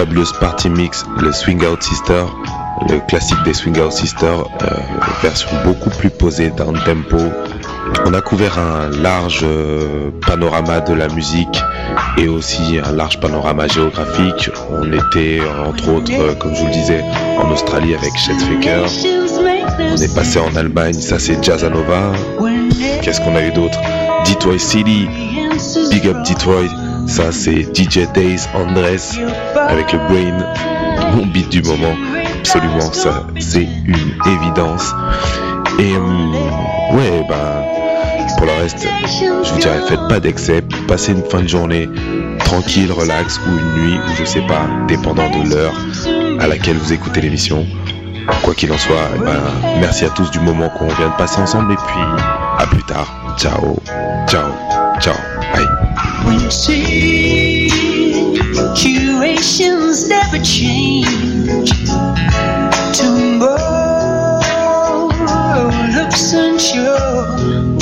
fabuleuse party mix, le Swing Out Sister, le classique des Swing Out Sisters, euh, version beaucoup plus posée, down tempo. On a couvert un large euh, panorama de la musique et aussi un large panorama géographique. On était entre autres, euh, comme je vous le disais, en Australie avec Chet Faker. On est passé en Allemagne, ça c'est Jazzanova. Qu'est-ce qu'on a eu d'autre? Detroit City, Big Up Detroit, ça c'est DJ Days Andres avec le Brain, mon beat du moment absolument, ça c'est une évidence. Et euh, ouais, bah pour le reste, je vous dirais, faites pas d'excès, passez une fin de journée tranquille, relax, ou une nuit, ou je sais pas, dépendant de l'heure à laquelle vous écoutez l'émission. Quoi qu'il en soit, eh ben, merci à tous du moment qu'on vient de passer ensemble, et puis à plus tard. Ciao, ciao, ciao, we sing. Curations never change. Tomorrow looks unsure.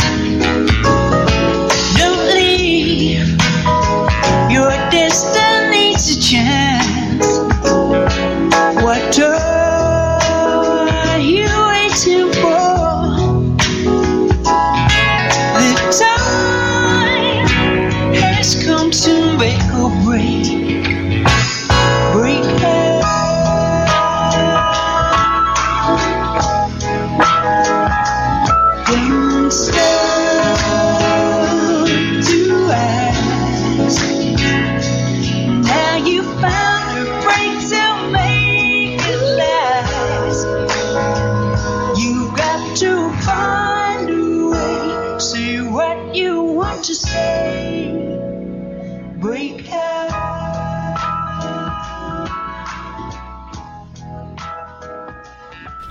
Great.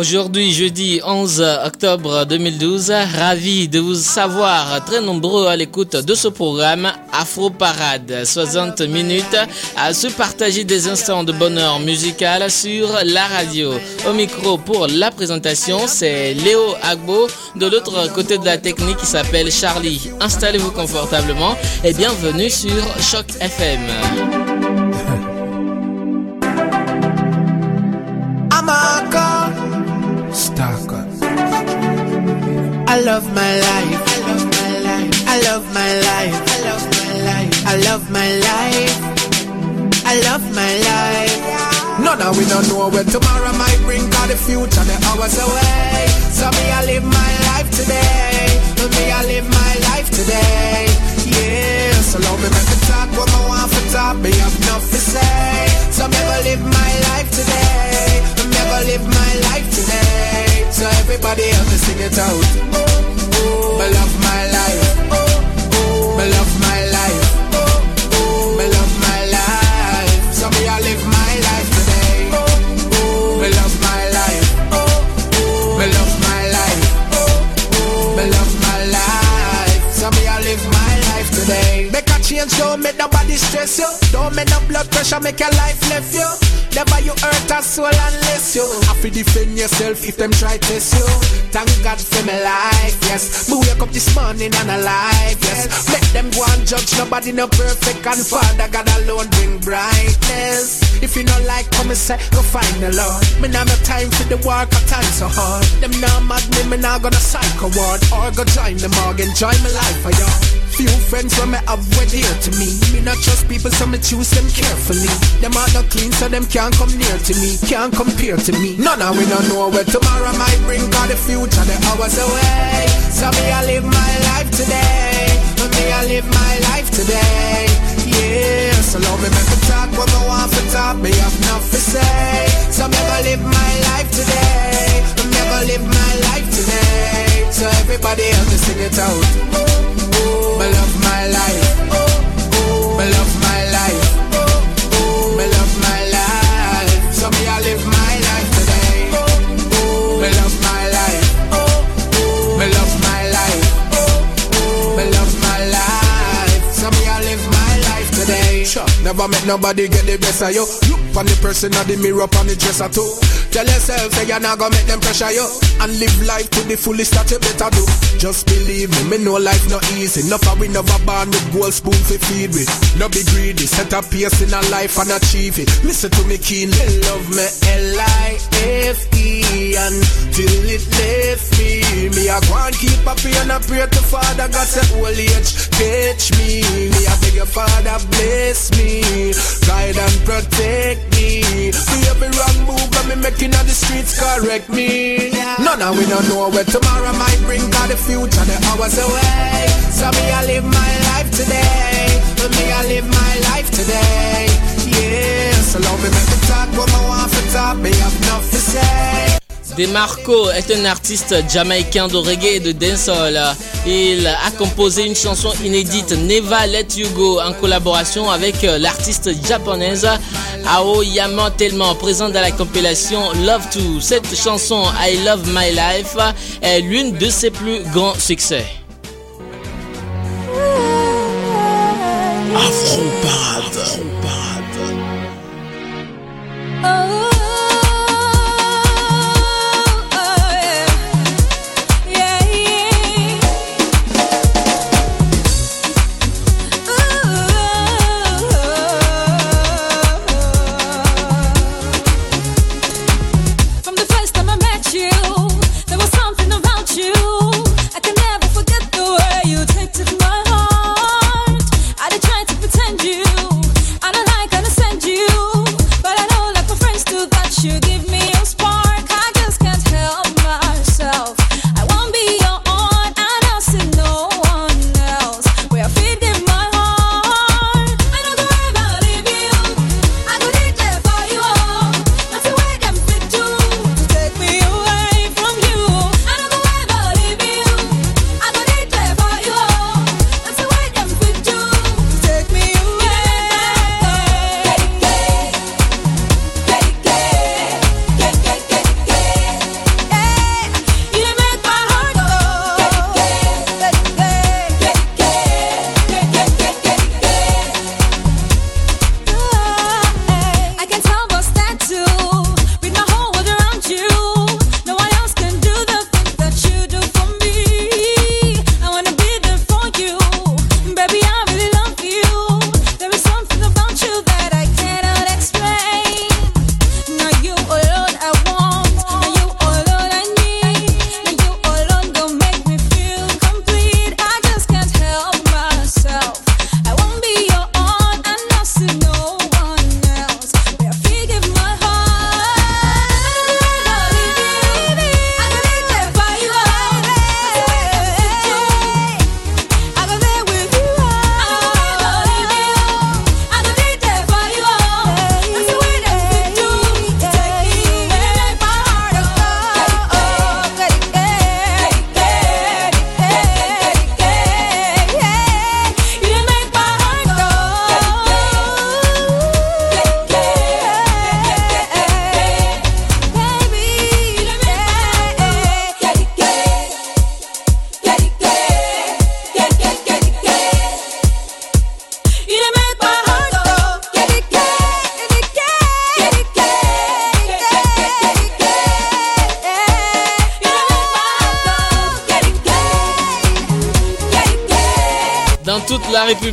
Aujourd'hui, jeudi 11 octobre 2012, ravi de vous savoir très nombreux à l'écoute de ce programme Afro Parade. 60 minutes à se partager des instants de bonheur musical sur la radio. Au micro pour la présentation, c'est Léo Agbo. De l'autre côté de la technique, il s'appelle Charlie. Installez-vous confortablement et bienvenue sur Choc FM. I love my life. I love my life. I love my life. I love my life. I love my life. I love my life. None of we don't know where tomorrow might bring Cause the future the hours away So me I live my life today Me I live my life today Yeah, so love me make talk what I want for talk Me have enough to say So me ever live my life today Me never live my life today so everybody else sing it out. If them try test you. Thank God for my life, yes. Me wake up this morning and alive, yes. Judge nobody no perfect and Father God alone bring brightness. If you not like come and say, go find the Lord. Me now no time for the work, I time so hard. Them now mad me, me now gonna psycho ward or go join the morgue, enjoy my life for y'all. Few friends from me have were dear to me. Me not trust people, so me choose them carefully. Them are not clean, so them can't come near to me, can't compare to me. None of we don't know where tomorrow might bring, cause the future the hours away. So me I live my life today. Me I live my life today. Yeah, so love me make me talk what I want for talk. Me have enough to say. So me ever live my life today. Me never live my life today. So everybody help me sing it out. Me love my life. Me love my life. Never make nobody get the best of you. Look on the person of the mirror on the dresser too. Tell yourself say you're not gonna make them pressure you. And live life to the fullest that you better do. Just believe me, me know life not easy. Enough we never born with gold spoon to feed with. No be greedy, set a pace in a life and achieve it. Listen to me keenly, love me and pray and I pray to Father God say old age catch me. Me I beg your Father bless me, guide and protect me. See every wrong move that me making on the streets correct me. None of we don't know where tomorrow might bring. God the future the hours away. So me I live my life today. Me I live my life today. Yeah, so love me make me talk what I want to talk. Me have enough to say. Demarco est un artiste jamaïcain de reggae et de dancehall. Il a composé une chanson inédite Never Let You Go en collaboration avec l'artiste japonaise Aoyama Tellement, présente dans la compilation Love To. Cette chanson I Love My Life est l'une de ses plus grands succès. Afro Parade.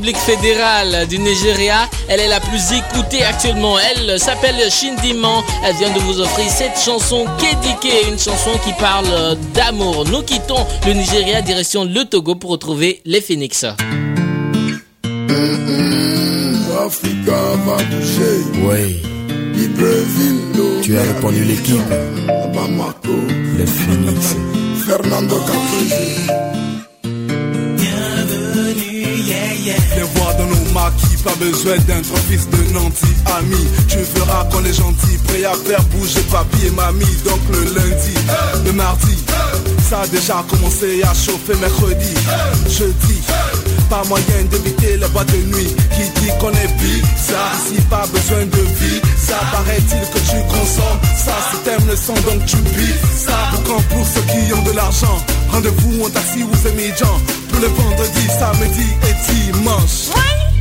République fédérale du Nigeria. Elle est la plus écoutée actuellement. Elle s'appelle Shindiman. Elle vient de vous offrir cette chanson Kedike, une chanson qui parle d'amour. Nous quittons le Nigeria direction le Togo pour retrouver les Phoenix. Africa va toucher. Oui. Tu as répondu l'équipe. Les Phoenix. Fernando Les voix dans nos maquis, pas besoin d'être fils de nanti ami. Tu verras qu'on est gentil, prêt à faire bouger papy et mamie. Donc le lundi, le mardi, ça a déjà commencé à chauffer mercredi, jeudi. Pas moyen d'éviter les boîtes de nuit Qui dit qu'on est bizarre Si pas besoin de vie Ça paraît-il que tu consommes Ça si t'aimes le sang donc tu vis Ça pour pour ceux qui ont de l'argent Rendez-vous en taxi ou c'est midjan Pour le vendredi, samedi et dimanche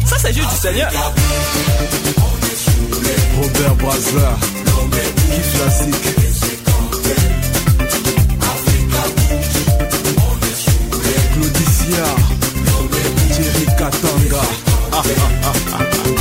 Ça, c'est juste du Seigneur. Robert Brazza, Kif Classique. Claudicia, Thierry Katanga. Ah, ah, ah,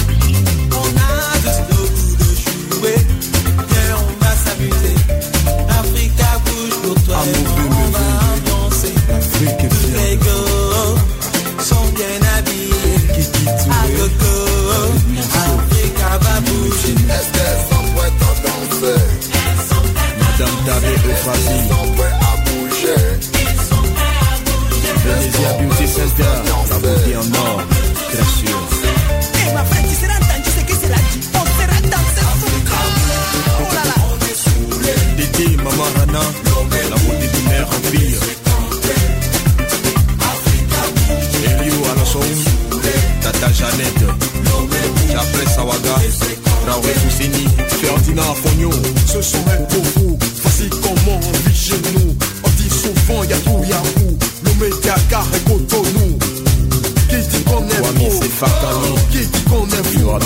Tabé Euphrasie. Venezia Beauty Center, la beauté en or, très sûr. Eh, ma frère, tu seras entendu ce que c'est dit. On sera sous Oh là là. Didi, Maman Rana, la beauté du maire empire. Elio Alasson, Tata Jeannette, Sawaga, Foussini, Ferdinand Fognon. Ce serait pour vous, comment on vit chez nous. On dit souvent, y'a tout, y'a où. Le média car et Cotonou. Qui dit qu'on est Sefakani. Qui dit qu'on est fou.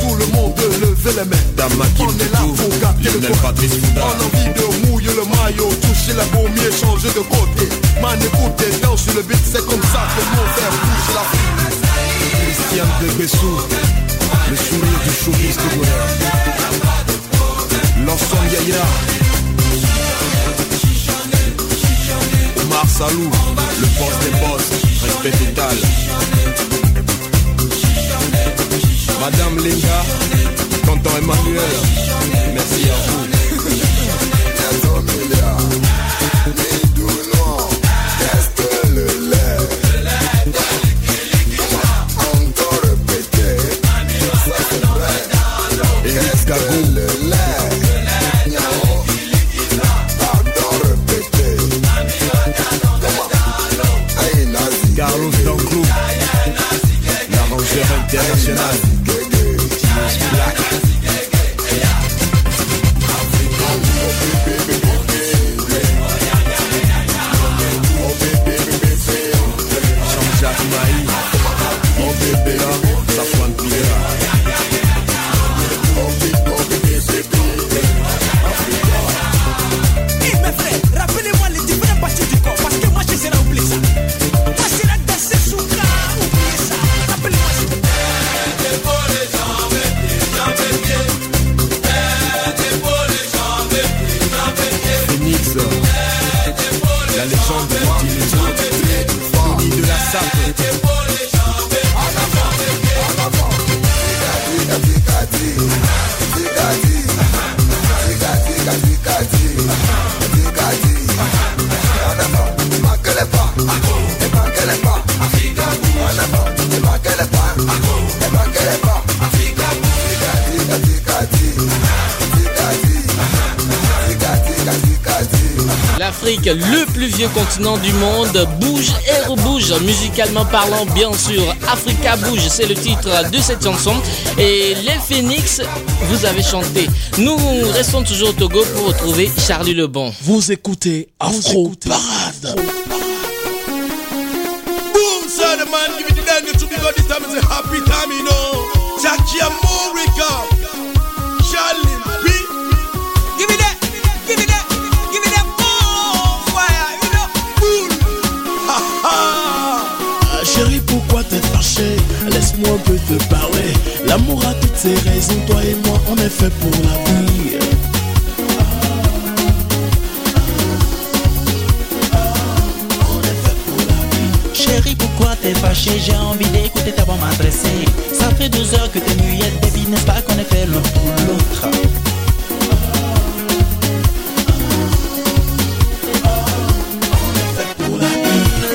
Tout le monde lever les mains On est là pour gâter le Patrice. On a envie de mouiller le maillot Toucher la baumier, changer de côté Man écoute et danse sur le beat C'est comme ça que nous on fait bouger la Christian de Bessou Le sourire du showbiz de bonheur L'ensemble Yaya Omar Salou Le boss des boss Respect total. Madame Linga Tonton Emmanuel Merci à vous vieux continent du monde, bouge et rebouge, musicalement parlant bien sûr. Africa bouge, c'est le titre de cette chanson. Et les Phoenix, vous avez chanté. Nous restons toujours au Togo pour retrouver Charlie Lebon. Vous écoutez Afro Parade. Boom, son, the man, give it the danger to because this time is a happy time, you know. Jackie America, L'amour a toutes ses raisons. Toi et moi, on est fait pour la vie. Chérie, pourquoi t'es fâché J'ai envie d'écouter ta voix m'adresser. Ça fait 12 heures que t'es muette, baby, n'est-ce pas qu'on est fait l'un pour l'autre?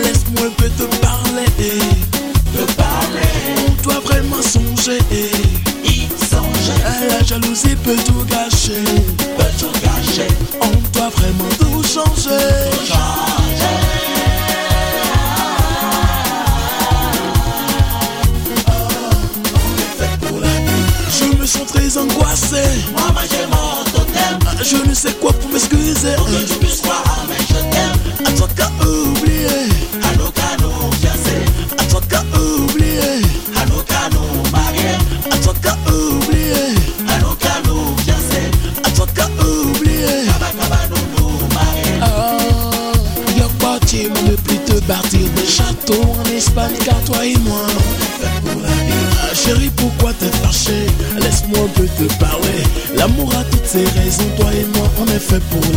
Laisse-moi un peu te parler. La jalousie peut tout gâcher. peut tout gâcher, On doit vraiment tout changer. Je me sens très angoissé. Moi, j'ai mon totem. Ah, Je ne sais quoi pour m'excuser. Pour que tu puisses croire pour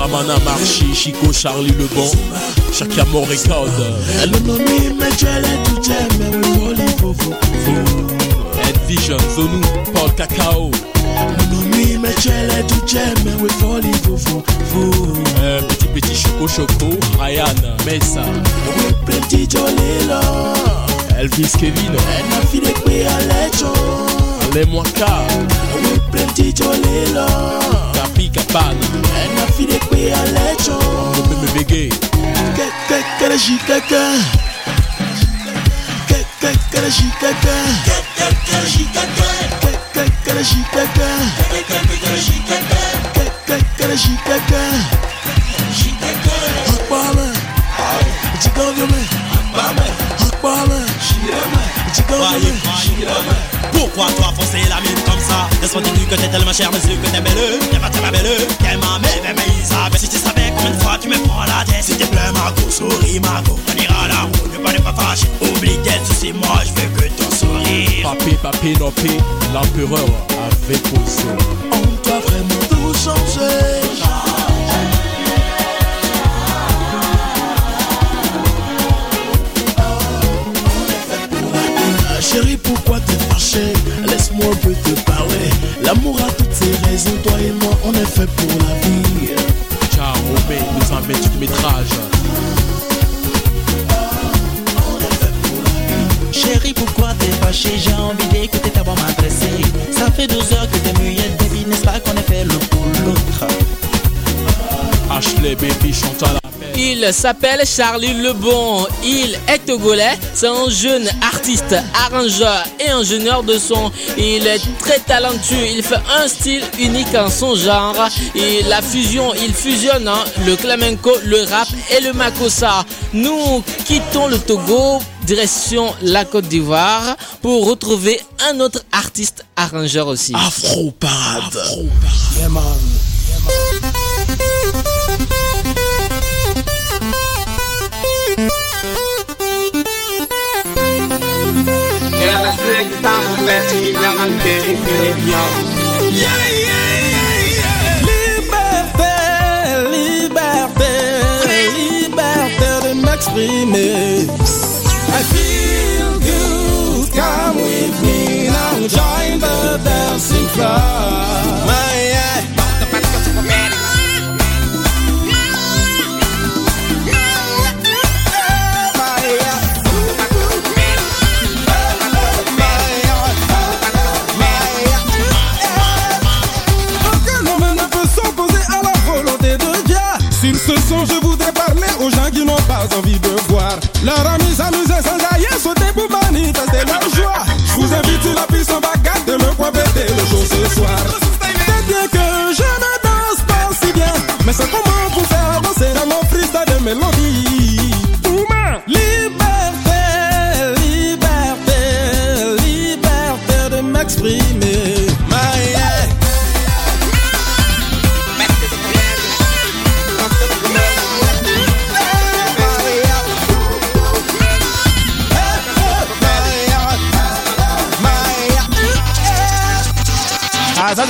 Ramana Marchi, Chico Charlie Lebon, Chakamo Record, Vision Zonou, Paul Cacao, euh, Petit Petit Choco Choco, Ryan, Mesa, jolilo Elvis Kevin, kwe alecho Ale Mwaka, kaka shi kaka kaka shi kaka kaka shi kaka kaka shi kaka kaka shi kaka kaka shi kaka shi kaka akbala jigongome akbala akbala shirama jigongome shirama Pourquoi toi forcer la mine comme ça? Laisse-moi te dire que t'es tellement cher, mais que t'es belle T'es pas tellement belle, qu'elle m'a mais mais ça Si tu savais combien de fois tu me prends la tête S'il te plaît Margot, souris Margot On ira la route, ne pas ne pas fâcher Oublie tes soucis, moi je veux que ton sourire. Papé Papé Nopé, l'empereur avait posé. On doit vraiment tout changer Laisse-moi un peu te parler. L'amour a toutes ses raisons. Toi et moi, on est fait pour la vie. Ciao, Robin, nous emmène du métrage. Chérie, pourquoi t'es fâché J'ai envie d'écouter ta voix m'adresser. Ça fait 12 heures que t'es muette, baby, n'est-ce pas qu'on est fait l'un pour l'autre Ashley Baby chante à la Il s'appelle Charlie Lebon. Il est togolais. C'est un jeune artiste, arrangeur et ingénieur de son. Il est très talentueux. Il fait un style unique en son genre. Et la fusion, il fusionne hein, le flamenco, le rap et le makossa. Nous quittons le Togo, direction la Côte d'Ivoire pour retrouver un autre artiste arrangeur aussi. Afro Parade Yeah man Liberté, liberté, liberté de m'exprimer. I feel good, come with me now, join the dancing floor. My, yeah. Envie de voir leur ami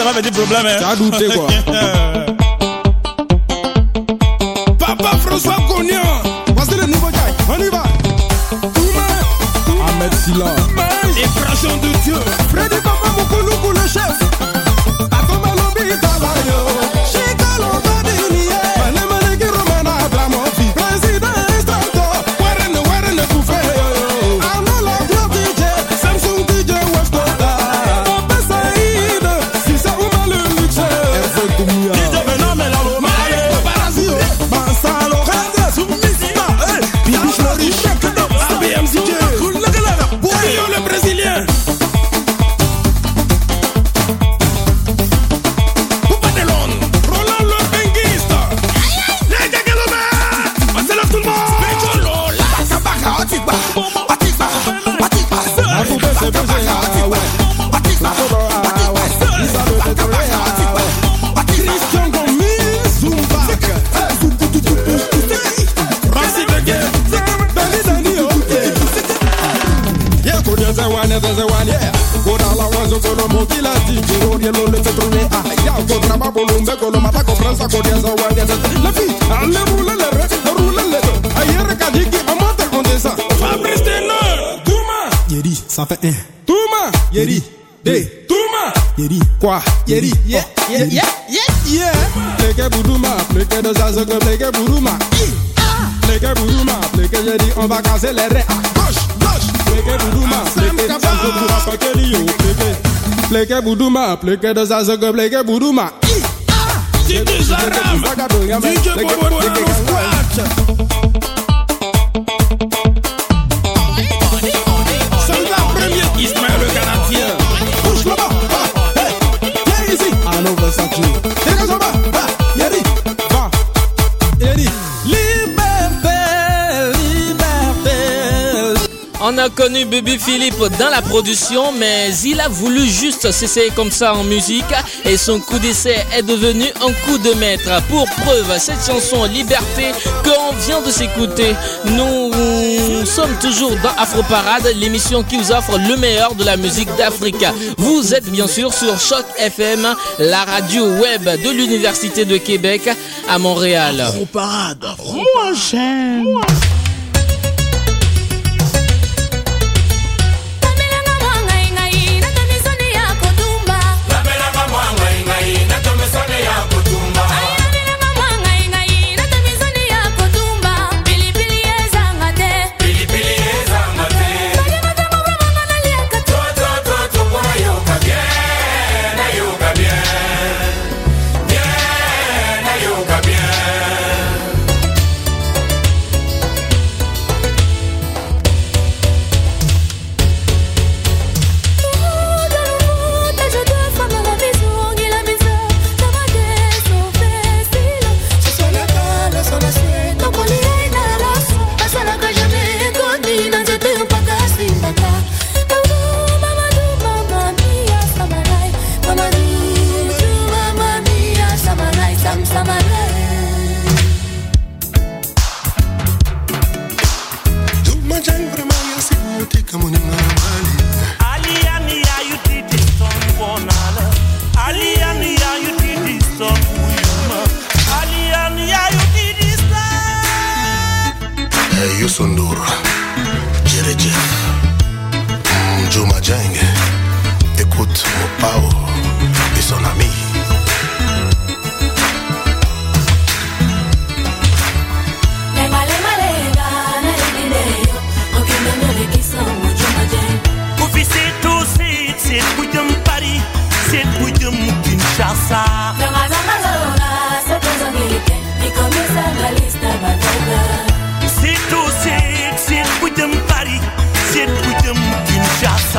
ça va mettre des problèmes. Hein. T'as douté quoi. Papa François Cognan, voici le nouveau gars, on y va. Ahmed Silla. Expression de Dieu, Freddy Yeri, on va casser les raies à gauche, gauche. Pleke Boudouma, pleke Zazogue, pleke Rio, pleke. Pleke Boudouma, pleke de Zazogue, pleke Boudouma. DJ Zaram, DJ Bobo, Squatch. A connu Baby Philippe dans la production, mais il a voulu juste s'essayer comme ça en musique et son coup d'essai est devenu un coup de maître. Pour preuve, cette chanson Liberté qu'on vient de s'écouter, nous sommes toujours dans Afro Parade, l'émission qui vous offre le meilleur de la musique d'Afrique. Vous êtes bien sûr sur Choc FM, la radio web de l'Université de Québec à Montréal. Afro Parade, moi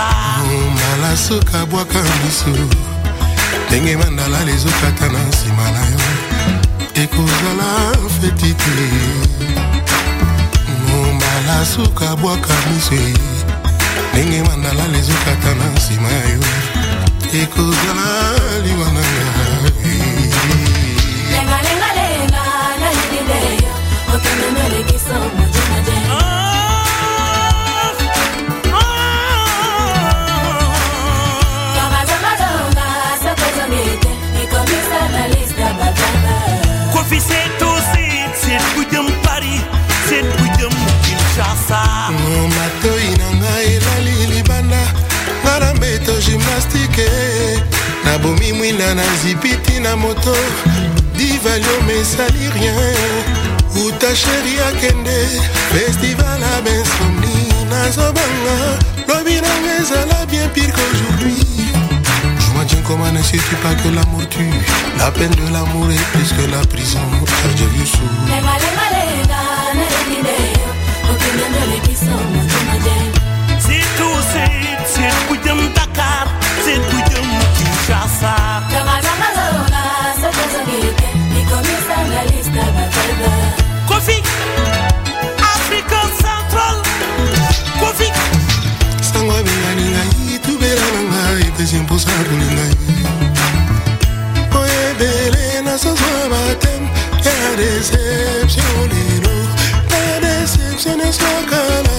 papa. Omala soki abwaka miso ndenge mandalala ezokata na nsima na yo. Ekozala feti te omala soki abwaka miso ndenge mandalala ezokata na nsima ya yo. Ekozala liwa na yo. Fi se tosi, se pwidem pari, se pwidem kinshasa. Oh, Matoi na ngai elali libanda nga na mbeto gymnastike. Nabomi mwinda na nzipiti na moto divalio mesali rien. Uta sheri akende festival abensomni nazobanga lobi nanga ezala bien pire qu'aujourd'hui. Comment ne sais-tu pas que l'amour tue? La peine de l'amour est plus que la prison. J'ai vu sous. Lenga So I think, yeah, this hips, you only know, yeah, deception is and it's not gonna.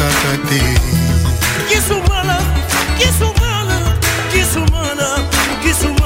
contradí. Que es humana, que es humana, que es humana, que es.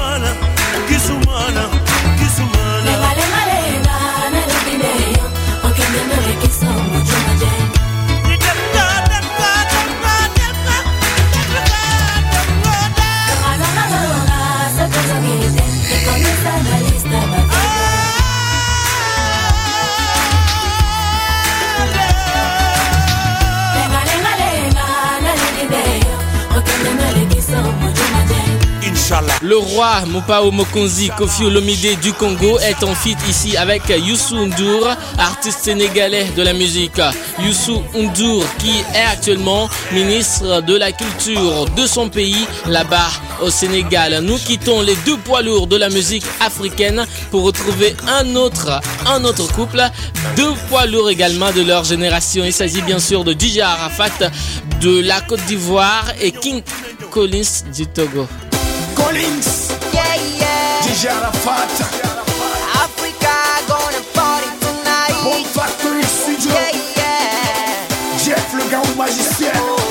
Le roi Mopao Mokonzi Kofi Olomide du Congo est en feat ici avec Youssou N'Dour, artiste sénégalais de la musique. Youssou N'Dour qui est actuellement ministre de la culture de son pays là-bas au Sénégal. Nous quittons les deux poids lourds de la musique africaine pour retrouver un autre, un autre couple, deux poids lourds également de leur génération. Il s'agit bien sûr de DJ Arafat de la Côte d'Ivoire et King Collins du Togo. Collins. Yeah, yeah. DJ Arafat. Africa gonna party tonight. Bon Factory Studio. Yeah, yeah. Jeff le gars au magicien. Oh.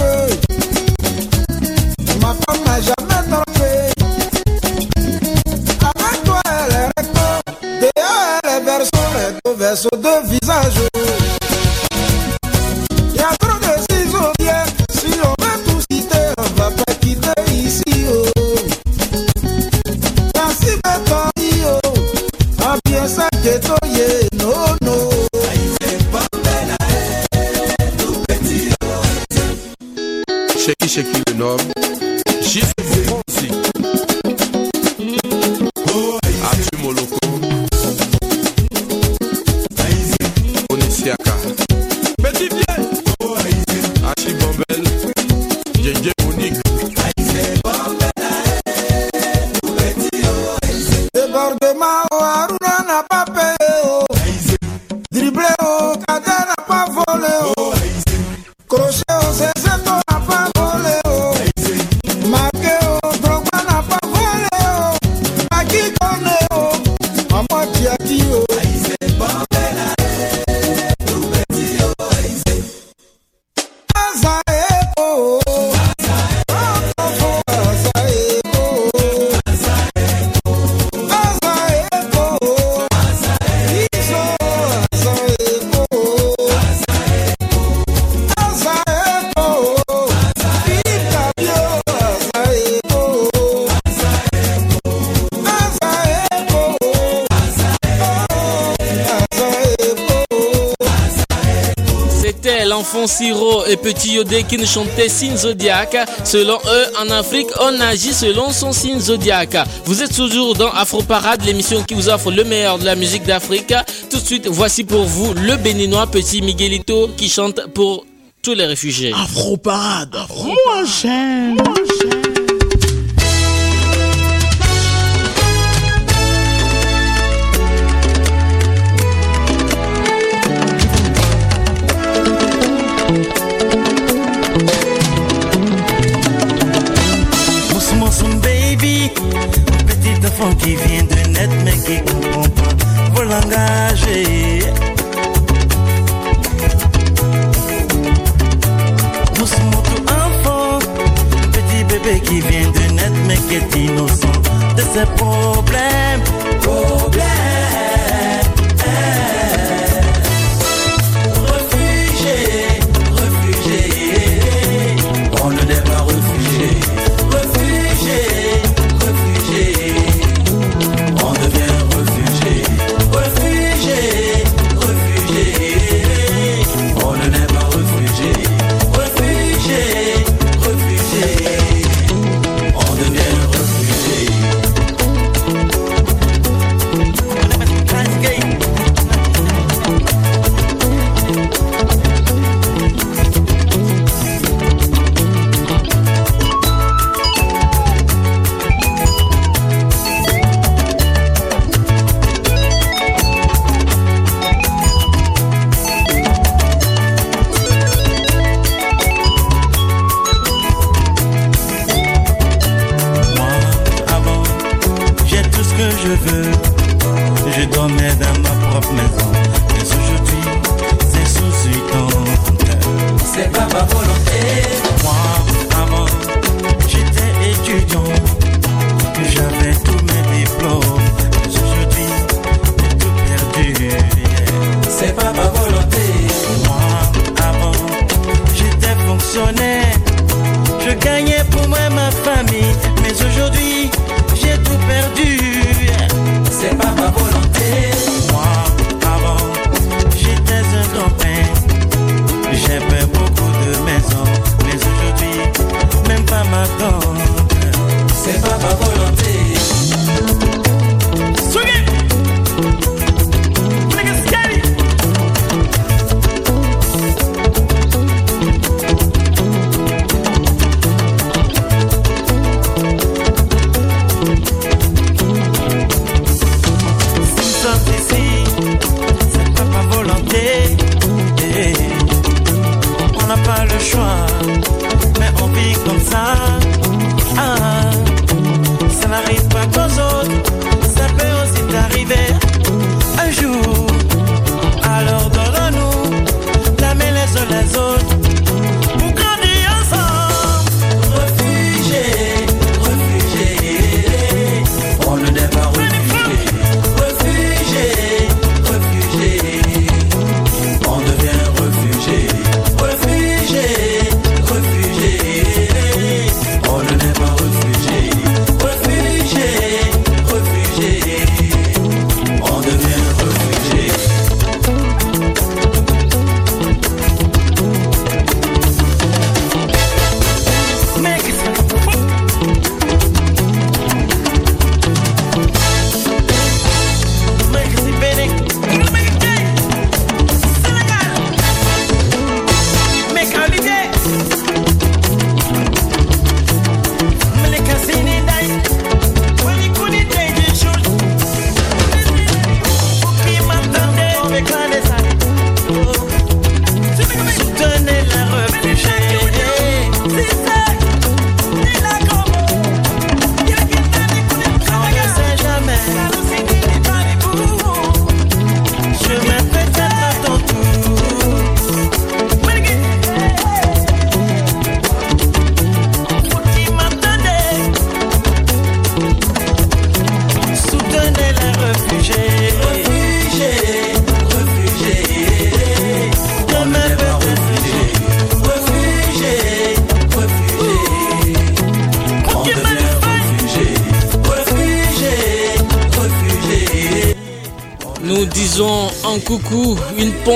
Oh. Petit Yodé qui nous chantait signe zodiac. Selon eux, en Afrique, on agit selon son signe zodiac. Vous êtes toujours dans Afro Parade, l'émission qui vous offre le meilleur de la musique d'Afrique. Tout de suite, voici pour vous le Béninois Petit Miguelito qui chante pour tous les réfugiés. Afro Parade, Afro -parade. qui vient de naître mais qui comprend pas vos langages. enfant, petit bébé qui vient de naître mais qui est innocent de ses problèmes.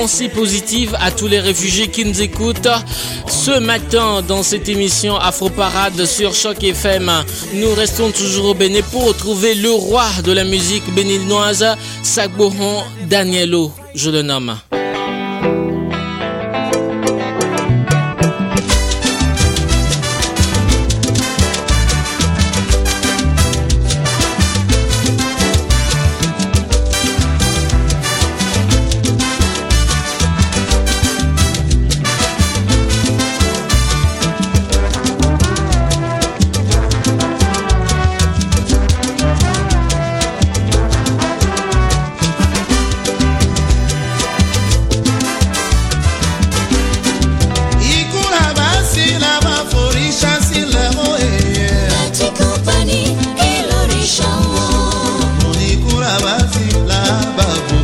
Pensée positive à tous les réfugiés qui nous écoutent ce matin dans cette émission Afro Parade sur Choc FM. Nous restons toujours au Bénin pour retrouver le roi de la musique béninoise, Sagbohon Danielo, je le nomme. acaba.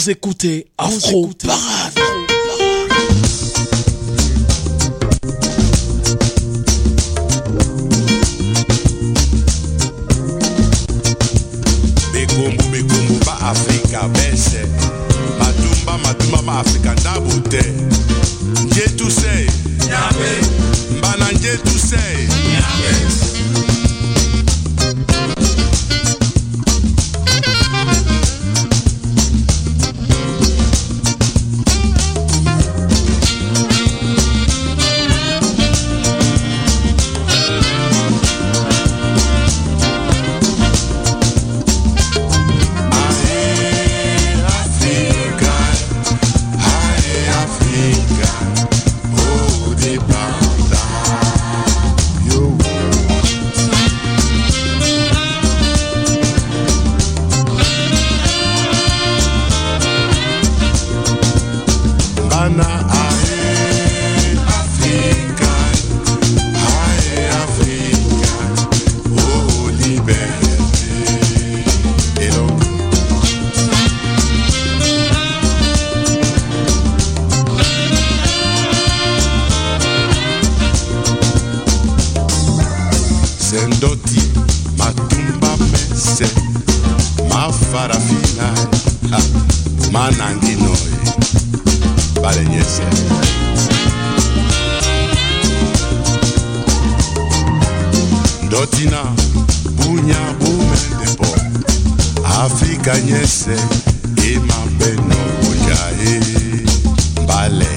Vous écoutez Afro Parade. maana nginoye balenyese. Ndotina bunya bumendebo afika nyese emabeno buyae mbale.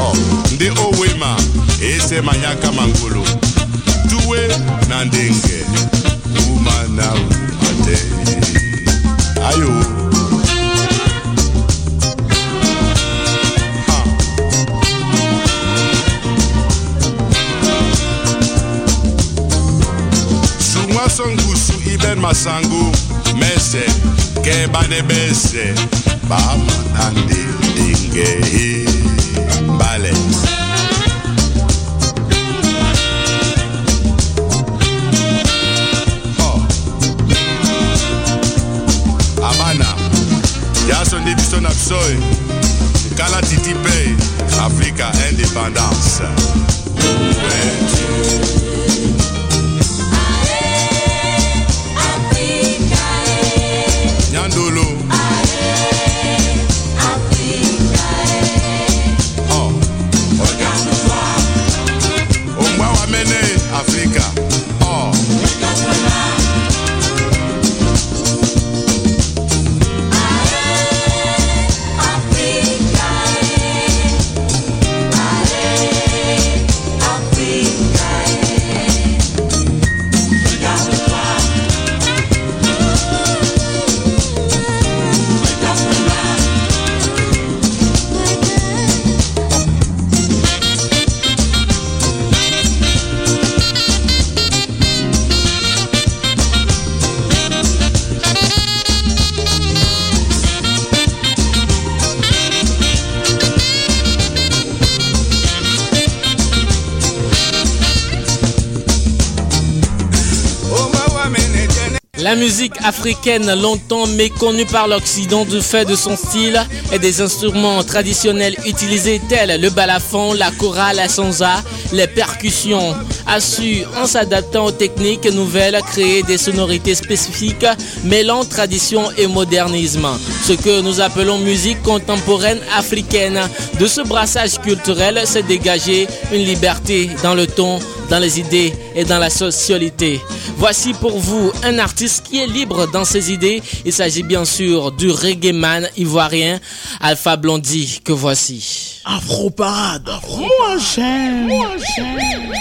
Oh, ndi owema esemayaka mangulu tuwe na ndenge now a day. Ayo. songusu iben masango mese ke bane bese bamanande ndenge bale yaso nde biso na biso e. kala titi mpe afrika indépendance nyandolo La musique africaine, longtemps méconnue par l'Occident du fait de son style et des instruments traditionnels utilisés tels le balafon, la chorale, la sansa, les percussions, a su, en s'adaptant aux techniques nouvelles, créer des sonorités spécifiques mêlant tradition et modernisme. Ce que nous appelons musique contemporaine africaine. De ce brassage culturel s'est dégagé une liberté dans le ton, dans les idées et dans la socialité. Voici pour vous un artiste qui est libre dans ses idées. Il s'agit bien sûr du reggae man ivoirien Alpha Blondie que voici. Afro Parade. Moi j'aime. Moi j'aime.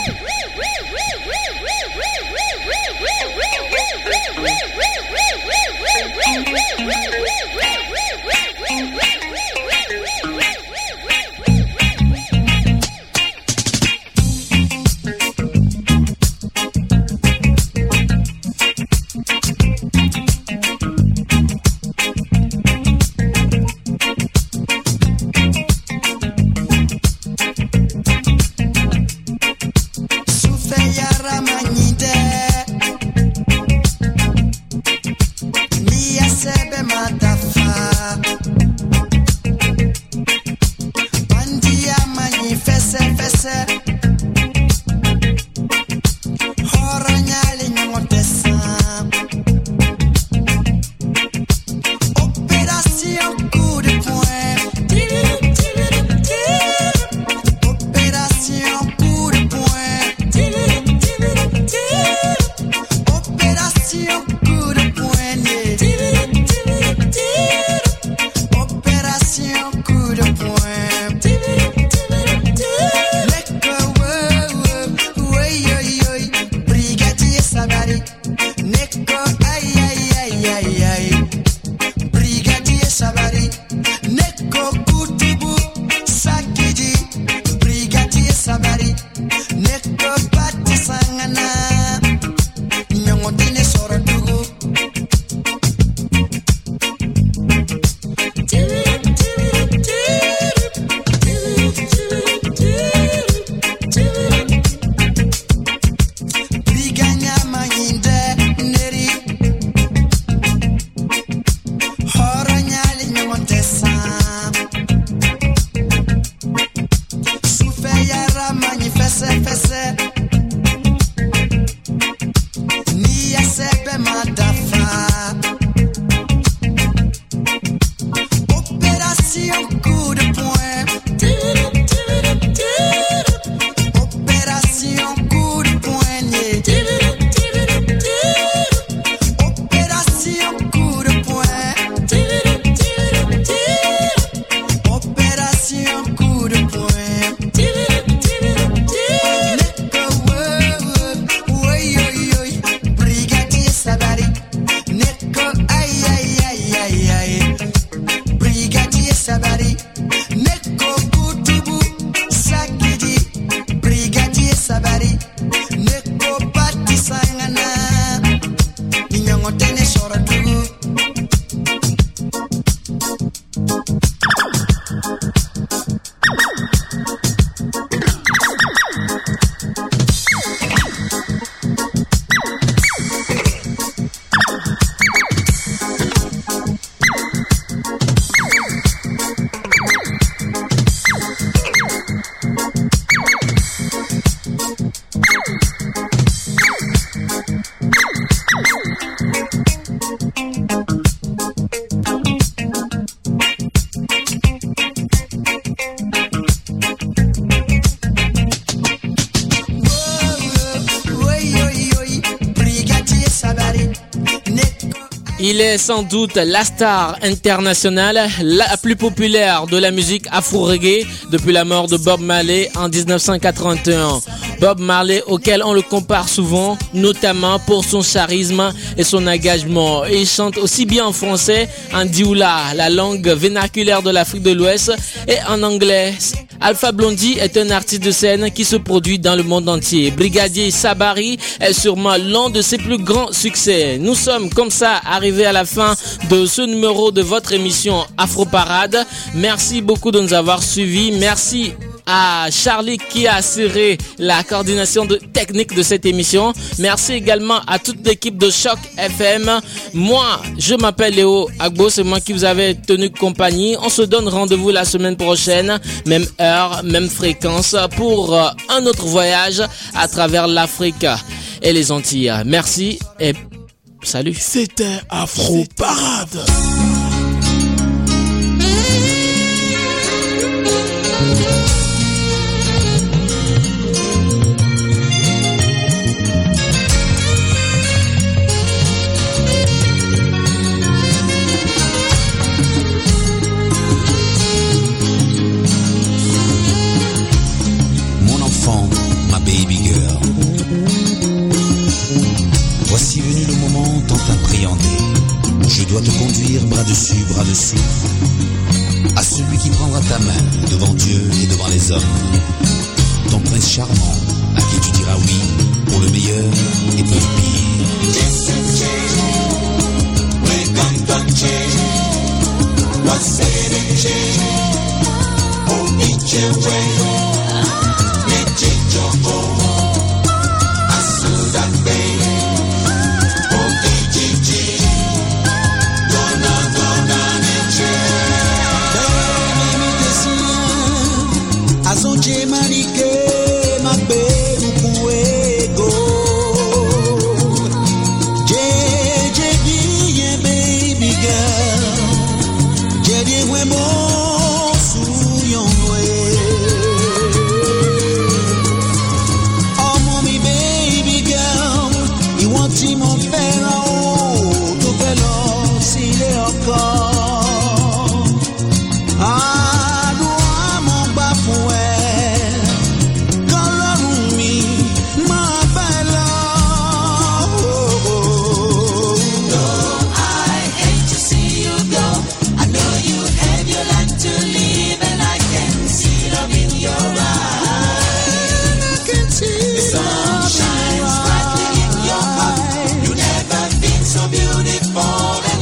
Il est sans doute la star internationale, la plus populaire de la musique afro-reggae depuis la mort de Bob Marley en 1981. Bob Marley auquel on le compare souvent, notamment pour son charisme et son engagement. Il chante aussi bien en français, en dioula, la langue vernaculaire de l'Afrique de l'Ouest, et en anglais. Alpha Blondie est un artiste de scène qui se produit dans le monde entier. Brigadier Sabari est sûrement l'un de ses plus grands succès. Nous sommes comme ça arrivés à la fin de ce numéro de votre émission Afro Parade. Merci beaucoup de nous avoir suivis. Merci à Charlie qui a assuré la coordination de technique de cette émission. Merci également à toute l'équipe de Choc FM. Moi, je m'appelle Léo Agbo, c'est moi qui vous avais tenu compagnie. On se donne rendez-vous la semaine prochaine, même heure, même fréquence, pour euh, un autre voyage à travers l'Afrique et les Antilles. Merci et salut. C'était Afro Parade.